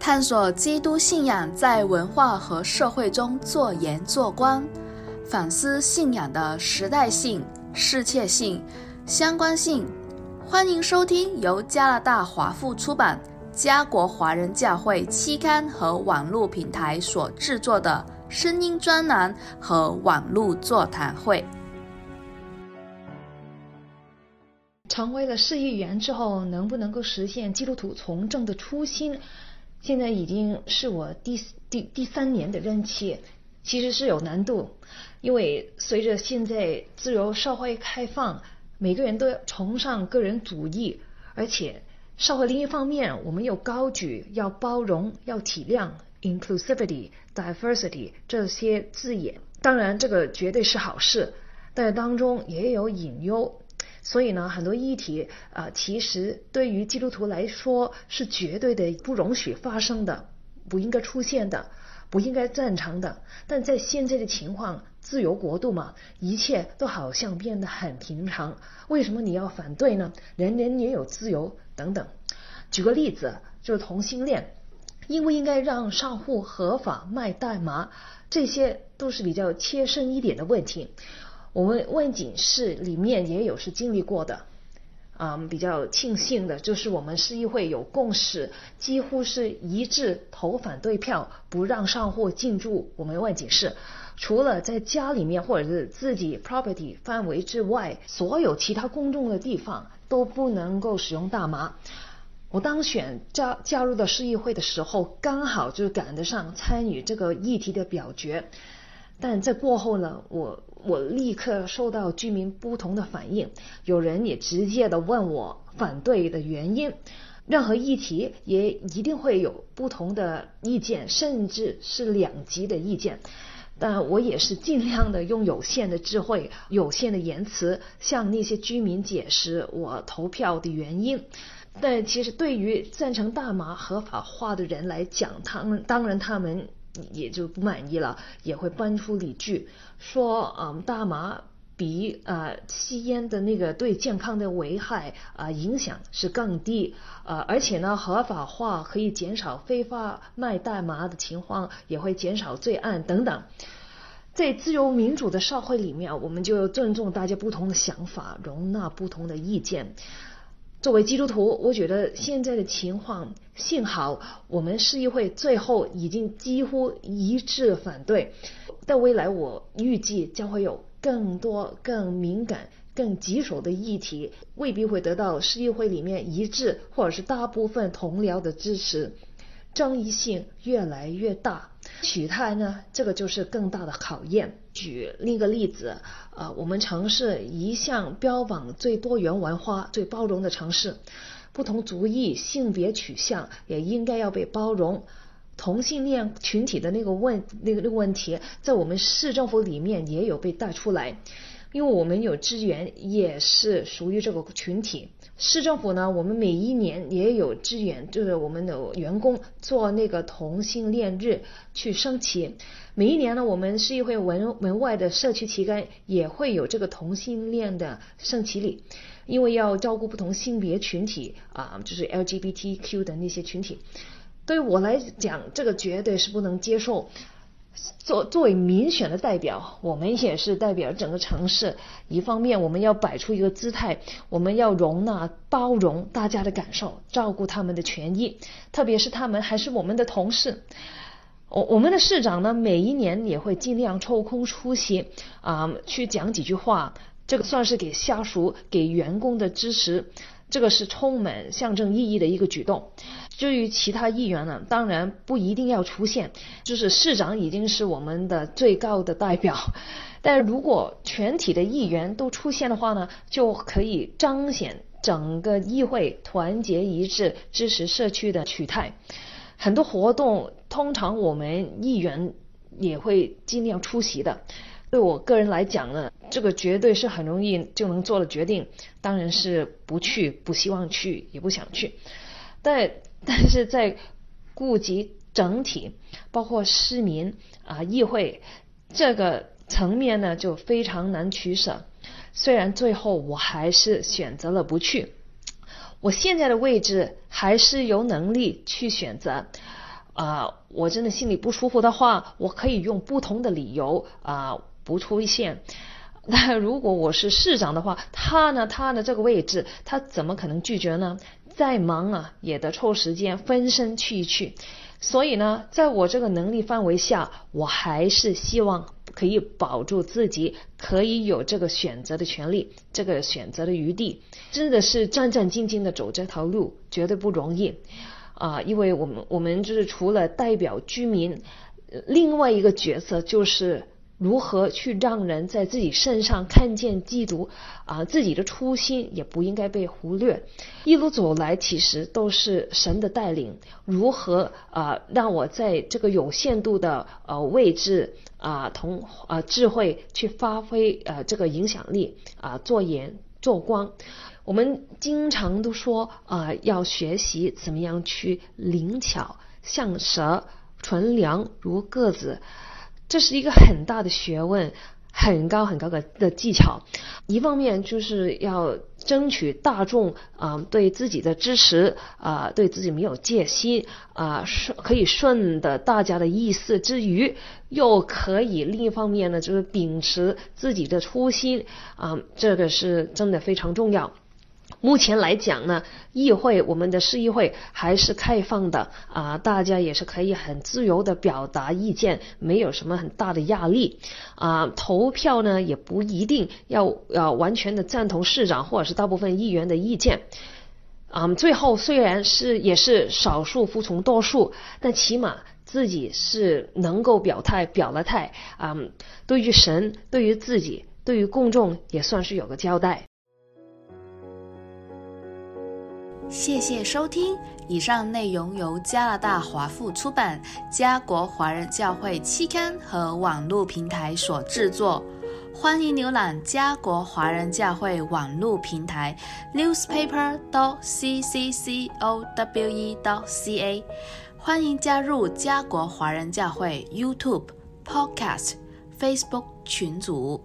探索基督信仰在文化和社会中做盐做光，反思信仰的时代性、世切性、相关性。欢迎收听由加拿大华富出版、加国华人教会期刊和网络平台所制作的声音专栏和网络座谈会。成为了市议员之后，能不能够实现基督徒从政的初心？现在已经是我第第第三年的任期，其实是有难度，因为随着现在自由社会开放，每个人都要崇尚个人主义，而且社会另一方面，我们又高举要包容、要体谅 （inclusivity、diversity） 这些字眼。当然，这个绝对是好事，但当中也有隐忧。所以呢，很多议题啊，其实对于基督徒来说是绝对的不容许发生的，不应该出现的，不应该赞成的。但在现在的情况，自由国度嘛，一切都好像变得很平常。为什么你要反对呢？人人也有自由等等。举个例子，就是同性恋，应不应该让商户合法卖大麻？这些都是比较切身一点的问题。我们问警室里面也有是经历过的，啊，比较庆幸的就是我们市议会有共识，几乎是一致投反对票，不让上户进驻我们问警室，除了在家里面或者是自己 property 范围之外，所有其他公众的地方都不能够使用大麻。我当选加加入到市议会的时候，刚好就赶得上参与这个议题的表决。但在过后呢，我我立刻受到居民不同的反应，有人也直接的问我反对的原因。任何议题也一定会有不同的意见，甚至是两极的意见。但我也是尽量的用有限的智慧、有限的言辞向那些居民解释我投票的原因。但其实对于赞成大麻合法化的人来讲，他们当然他们。也就不满意了，也会搬出理据说，嗯，大麻比呃吸烟的那个对健康的危害啊影响是更低，呃，而且呢，合法化可以减少非法卖大麻的情况，也会减少罪案等等。在自由民主的社会里面，我们就尊重大家不同的想法，容纳不同的意见。作为基督徒，我觉得现在的情况，幸好我们市议会最后已经几乎一致反对。在未来，我预计将会有更多、更敏感、更棘手的议题，未必会得到市议会里面一致或者是大部分同僚的支持。争议性越来越大，取态呢？这个就是更大的考验。举另一个例子，呃，我们城市一向标榜最多元文化、最包容的城市，不同族裔、性别取向也应该要被包容。同性恋群体的那个问那个那个问题，在我们市政府里面也有被带出来。因为我们有资源，也是属于这个群体。市政府呢，我们每一年也有支援，就是我们的员工做那个同性恋日去升旗。每一年呢，我们市议会门门外的社区旗杆也会有这个同性恋的升旗礼，因为要照顾不同性别群体啊，就是 LGBTQ 的那些群体。对我来讲，这个绝对是不能接受。作作为民选的代表，我们也是代表整个城市。一方面，我们要摆出一个姿态，我们要容纳、包容大家的感受，照顾他们的权益，特别是他们还是我们的同事。我我们的市长呢，每一年也会尽量抽空出席啊，去讲几句话。这个算是给下属、给员工的支持，这个是充满象征意义的一个举动。至于其他议员呢，当然不一定要出现，就是市长已经是我们的最高的代表。但如果全体的议员都出现的话呢，就可以彰显整个议会团结一致支持社区的取态。很多活动，通常我们议员也会尽量出席的。对我个人来讲呢，这个绝对是很容易就能做的决定，当然是不去，不希望去，也不想去。但但是在顾及整体，包括市民啊、议会这个层面呢，就非常难取舍。虽然最后我还是选择了不去，我现在的位置还是有能力去选择。啊，我真的心里不舒服的话，我可以用不同的理由啊不出现。那如果我是市长的话，他呢，他的这个位置，他怎么可能拒绝呢？再忙啊，也得抽时间分身去一去。所以呢，在我这个能力范围下，我还是希望可以保住自己，可以有这个选择的权利，这个选择的余地。真的是战战兢兢的走这条路，绝对不容易啊！因为我们我们就是除了代表居民，另外一个角色就是。如何去让人在自己身上看见基督啊？自己的初心也不应该被忽略。一路走来，其实都是神的带领。如何啊，让我在这个有限度的呃位置啊，同啊智慧去发挥呃这个影响力啊，做盐做光。我们经常都说啊，要学习怎么样去灵巧，像蛇，纯良如鸽子。这是一个很大的学问，很高很高的的技巧。一方面就是要争取大众啊对自己的支持啊，对自己没有戒心啊，顺可以顺的大家的意思之余，又可以另一方面呢，就是秉持自己的初心啊，这个是真的非常重要。目前来讲呢，议会我们的市议会还是开放的啊，大家也是可以很自由的表达意见，没有什么很大的压力啊。投票呢也不一定要要完全的赞同市长或者是大部分议员的意见啊。最后虽然是也是少数服从多数，但起码自己是能够表态表了态啊。对于神，对于自己，对于公众也算是有个交代。谢谢收听，以上内容由加拿大华富出版、加国华人教会期刊和网络平台所制作。欢迎浏览加国华人教会网络平台 newspaper dot c c c o w e dot c a。欢迎加入加国华人教会 YouTube、Podcast、Facebook 群组。